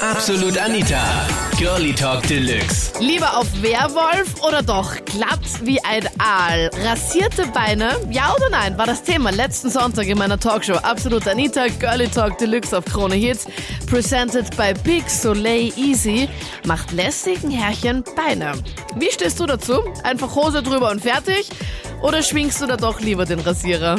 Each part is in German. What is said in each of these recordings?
Absolut Anita. Girlie Talk Deluxe. Lieber auf Werwolf oder doch glatt wie ein Aal? Rasierte Beine? Ja oder nein? War das Thema letzten Sonntag in meiner Talkshow. Absolut Anita, Girlie Talk Deluxe auf Krone Hits. Presented by Big Soleil Easy. Macht lästigen Herrchen Beine. Wie stehst du dazu? Einfach Hose drüber und fertig? Oder schwingst du da doch lieber den Rasierer?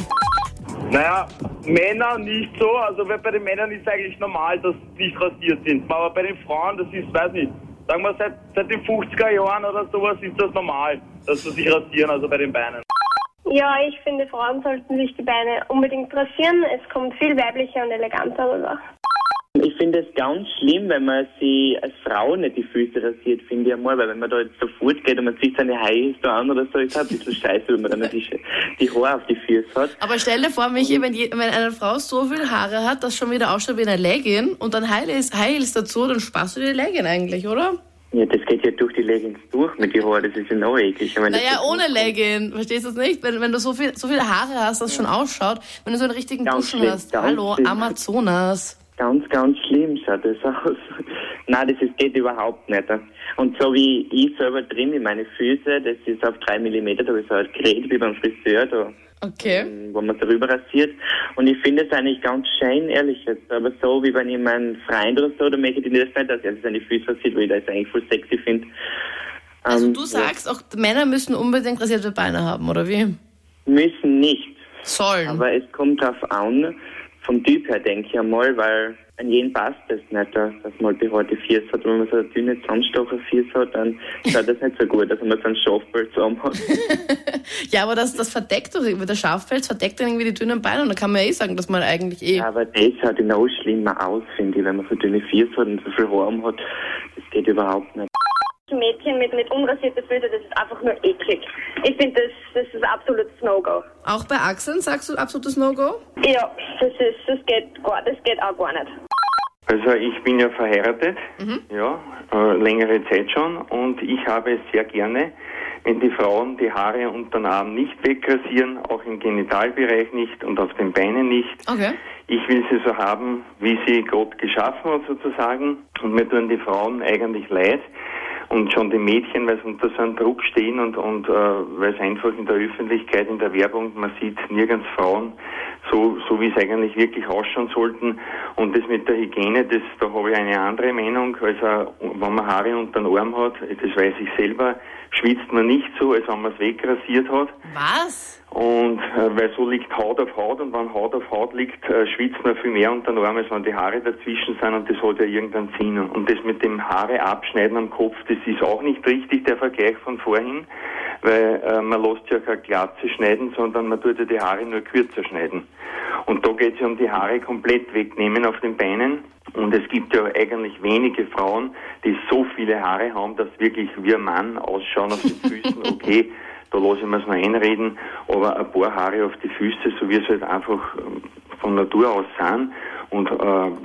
Naja, Männer nicht so. Also bei den Männern ist eigentlich normal, dass sie nicht rasiert sind. Aber bei den Frauen, das ist, weiß nicht, sagen wir seit, seit den 50er Jahren oder sowas ist das normal, dass sie sich rasieren, also bei den Beinen. Ja, ich finde, Frauen sollten sich die Beine unbedingt rasieren. Es kommt viel weiblicher und eleganter rüber. Ich finde es ganz schlimm, wenn man sich als Frau nicht die Füße rasiert, finde ich einmal, weil wenn man da jetzt so fortgeht und man zieht seine Haie da an oder so, ist halt ein bisschen scheiße, wenn man dann die, die Haare auf die Füße hat. Aber stell dir vor, Michi, wenn, je, wenn eine Frau so viel Haare hat, dass schon wieder ausschaut wie eine Leggin und dann Heels, Heels dazu, dann sparst du dir die Leggin eigentlich, oder? Ja, das geht ja durch die Leggings durch mit den Haaren, das ist ja noch eklig. Ich meine, das Naja, ohne Leggin. Verstehst du es nicht? Wenn, wenn du so viel, so viele Haare hast, dass es schon ausschaut, wenn du so einen richtigen schlimm, hast. Hallo. Amazonas. Ganz, ganz schlimm schaut das aus. Nein, das ist, geht überhaupt nicht. Und so wie ich selber drin in meine Füße, das ist auf drei Millimeter, da habe ich so ein Gerät wie beim Friseur, da, Okay. wo man darüber rasiert. Und ich finde es eigentlich ganz schön, ehrlich jetzt. Aber so wie wenn ich meinen Freund oder so, dann möchte ich das nicht, dass er seine Füße rasiert, weil ich das eigentlich voll sexy finde. Also Ähm, du sagst, auch Männer müssen unbedingt rasierte Beine haben, oder wie? Ja, müssen nicht. Sollen. Aber es kommt drauf an, vom Typ her denke ich einmal, weil an jeden passt das nicht, dass dass man halt behaarte Füße hat. Wenn man so eine dünne Zahnstocher Füße hat, dann schaut das nicht so gut, dass man so ein Schafbild zusammen hat. ja, aber das, das verdeckt doch irgendwie, der Schafpelz verdeckt dann irgendwie die dünnen Beine und dann kann man ja eh sagen, dass man eigentlich eh... Aber das schaut noch schlimmer aus, finde ich, wenn man so dünne Füße hat und so viel Haar hat. Das geht überhaupt nicht. Mädchen mit, mit unrasierten Füßen, das ist einfach nur eklig. Ich finde, das, das ist ein absolutes No-Go. Auch bei Achseln sagst du absolutes No-Go? Ja, das, ist, das, geht gar, das geht auch gar nicht. Also ich bin ja verheiratet, ja, äh, längere Zeit schon und ich habe es sehr gerne, wenn die Frauen die Haare unter den Armen nicht wegrasieren, auch im Genitalbereich nicht und auf den Beinen nicht. Okay. Ich will sie so haben, wie sie Gott geschaffen hat sozusagen und mir tun die Frauen eigentlich leid und schon die Mädchen, weil sie unter so einem Druck stehen und, und äh, weil es einfach in der Öffentlichkeit, in der Werbung, man sieht nirgends Frauen so, so wie es eigentlich wirklich ausschauen sollten. Und das mit der Hygiene, das, da habe ich eine andere Meinung. Also wenn man Haare unter den Arm hat, das weiß ich selber, schwitzt man nicht so, als wenn man es wegrasiert hat. Was? Und äh, weil so liegt Haut auf Haut und wenn Haut auf Haut liegt, äh, schwitzt man viel mehr unter den Arm, als wenn die Haare dazwischen sind und das hat ja irgendeinen Sinn. Und das mit dem Haare abschneiden am Kopf, das ist auch nicht richtig, der Vergleich von vorhin, weil äh, man lässt ja keine Glatze schneiden, sondern man tut ja die Haare nur kürzer schneiden. Und da geht es ja um die Haare komplett wegnehmen auf den Beinen. Und es gibt ja eigentlich wenige Frauen, die so viele Haare haben, dass wirklich wie ein Mann ausschauen auf den Füßen. Okay, da lasse ich mir es noch einreden, aber ein paar Haare auf die Füße, so wie es halt einfach ähm, von Natur aus sind. Und äh,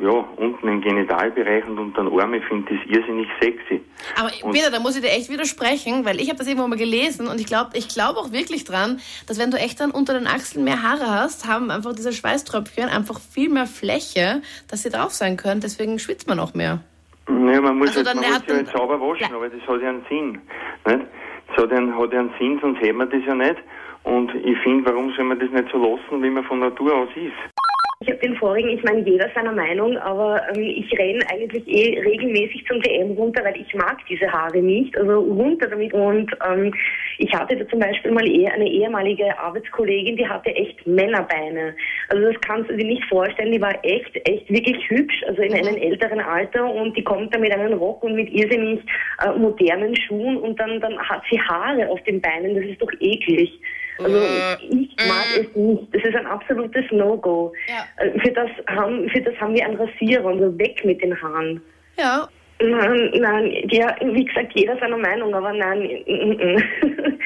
ja, unten im Genitalbereich und unter den Armen, ich finde das irrsinnig sexy. Aber Und- Peter, da muss ich dir echt widersprechen, weil ich habe das irgendwo mal gelesen und ich glaube ich glaub auch wirklich dran, dass wenn du echt dann unter den Achseln mehr Haare hast, haben einfach diese Schweißtröpfchen einfach viel mehr Fläche, dass sie drauf sein können. Deswegen schwitzt man auch mehr. Naja, man muss, Also halt, man muss ja halt sauber waschen, Ja. aber das hat ja einen Sinn. Nicht? Das hat einen, hat einen Sinn, sonst hätte man das ja nicht. Und ich finde, warum soll man das nicht so lassen, wie man von Natur aus ist? Ich habe den vorigen, ich meine, jeder seiner Meinung, aber ähm, ich renne eigentlich eh regelmäßig zum DM runter, weil ich mag diese Haare nicht. Also runter damit. Und ähm, ich hatte da zum Beispiel mal eh eine ehemalige Arbeitskollegin, die hatte echt Männerbeine. Also das kannst du dir nicht vorstellen. Die war echt, echt wirklich hübsch, also in einem älteren Alter und die kommt da mit einem Rock und mit irrsinnig äh, modernen Schuhen und dann, dann hat sie Haare auf den Beinen. Das ist doch eklig. Also ich mag es nicht. Das ist ein absolutes No-Go. Ja. Äh, Für das haben, für das haben wir einen Rasierer, also weg mit den Haaren. Ja, Nein, nein, ja, wie gesagt, jeder seiner Meinung, aber nein,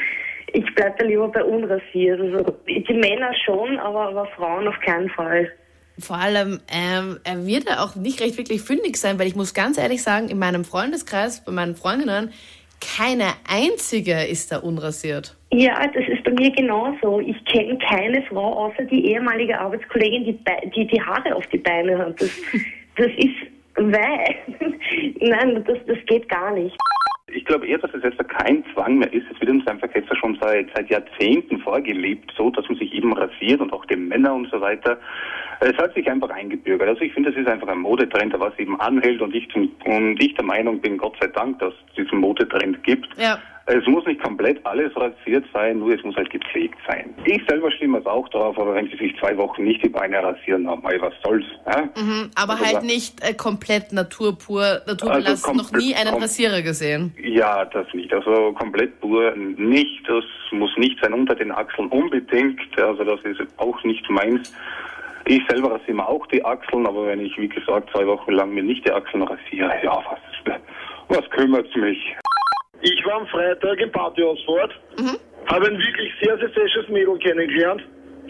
ich bleibe da lieber bei unrasiert. Also die Männer schon, aber, aber Frauen auf keinen Fall. vor allem, ähm, er wird ja auch nicht recht wirklich fündig sein, weil ich muss ganz ehrlich sagen, in meinem Freundeskreis, bei meinen Freundinnen, keine einzige ist da unrasiert. Ja, das ist bei mir genauso. Ich kenne keine Frau außer die ehemalige Arbeitskollegin, die, Be- die die Haare auf die Beine hat. Das, das ist Weil, nein, das, das geht gar nicht. Ich glaube eher, dass es jetzt kein Zwang mehr ist. Es wird uns einfach jetzt schon seit, seit Jahrzehnten vorgelebt, so dass man sich eben rasiert und auch die Männer und so weiter. Es hat sich einfach eingebürgert. Also ich finde, das ist einfach ein Modetrend, der was eben anhält und ich, zum, und ich der Meinung bin, Gott sei Dank, dass es diesen Modetrend gibt. Ja. Es muss nicht komplett alles rasiert sein, nur es muss halt gepflegt sein. Ich selber stimme es auch drauf, aber wenn sie sich zwei Wochen nicht die Beine rasieren, na, mal was soll's. Ja? Mhm, aber Also halt nicht äh, komplett naturbur, naturbelassen, Also noch nie einen Rasierer gesehen. Ja, das nicht. Also komplett pur nicht. Das muss nicht sein unter den Achseln unbedingt. Also das ist auch nicht meins. Ich selber rasiere mir auch die Achseln, aber wenn ich, wie gesagt, zwei Wochen lang mir nicht die Achseln rasiere, ja, was, was kümmert's mich? Ich war am Freitag im Partyausfahrt, habe ein wirklich sehr, sehr fesches Mädel kennengelernt.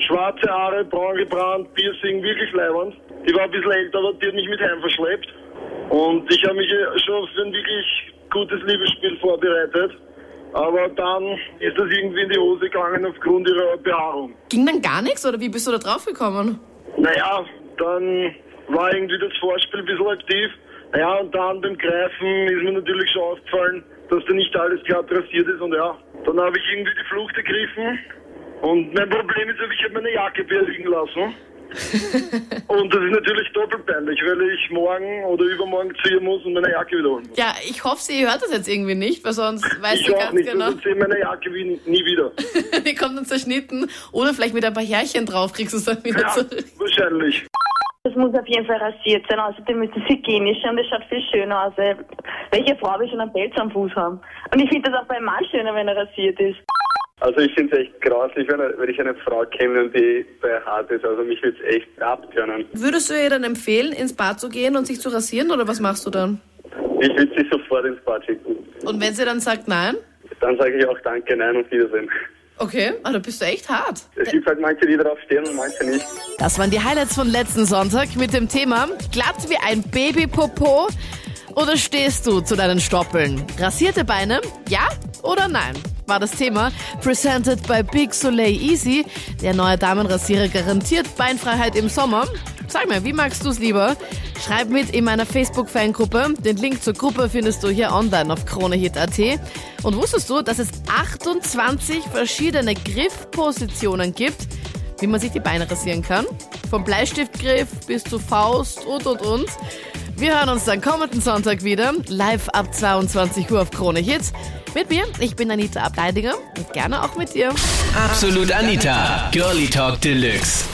Schwarze Haare, braun gebrannt, Piercing, wirklich leibend. Die war ein bisschen älter, aber die hat mich mit heim verschleppt. Und ich habe mich äh, schon für ein wirklich gutes Liebesspiel vorbereitet. Aber dann ist das irgendwie in die Hose gegangen aufgrund ihrer Behaarung. Ging dann gar nichts oder wie bist du da drauf gekommen? Naja, dann war irgendwie das Vorspiel ein bisschen aktiv. Naja, und dann beim Greifen ist mir natürlich schon aufgefallen, dass da nicht alles glatt rasiert ist. Und ja, dann habe ich irgendwie die Flucht ergriffen. Und mein Problem ist, ich habe meine Jacke ihr liegen lassen. und das ist natürlich doppelt peinlich, weil ich morgen oder übermorgen zu ihr muss und meine Jacke wiederholen muss. Ja, ich hoffe, sie hört das jetzt irgendwie nicht, weil sonst weiß ich sie ganz nicht, genau. sonst sehe meine Jacke wie, nie wieder. Die kommt dann zerschnitten oder vielleicht mit ein paar Härchen drauf, kriegst du es dann wieder Ja, zurück. wahrscheinlich. Das muss auf jeden Fall rasiert sein, außerdem ist es hygienischer und es schaut viel schöner aus. weil Welche Frau will schon einen Pelz am Fuß haben? Und ich finde das auch beim Mann schöner, wenn er rasiert ist. Also ich finde es echt grauslich, wenn, wenn ich eine Frau kenne, die bei hart ist. Also mich würde es echt abtönen. Würdest du ihr dann empfehlen, ins Bad zu gehen und sich zu rasieren oder was machst du dann? Ich würde sie sofort ins Bad schicken. Und wenn sie dann sagt nein? Dann sage ich auch Danke, nein und Wiedersehen. Okay, da bist du echt hart. Es gibt halt manche, die drauf stehen und manche nicht. Das waren die Highlights von letzten Sonntag mit dem Thema glatt wie ein Babypopo oder stehst du zu deinen Stoppeln? Rasierte Beine? Ja oder nein? War das Thema. Presented by Big Soleil Easy. Der neue Damenrasierer garantiert Beinfreiheit im Sommer. Sag mir, wie magst du es lieber? Schreib mit in meiner Facebook-Fangruppe. Den Link zur Gruppe findest du hier online auf kronehit.at. Und wusstest du, dass es 28 verschiedene Griffpositionen gibt, wie man sich die Beine rasieren kann? Vom Bleistiftgriff bis zu Faust und und und. Wir hören uns dann kommenden Sonntag wieder, live ab 22 Uhr auf Krone Hits. Mit mir, ich bin Anita Ableidinger und gerne auch mit dir. Absolut Anita, Girlie Talk Deluxe.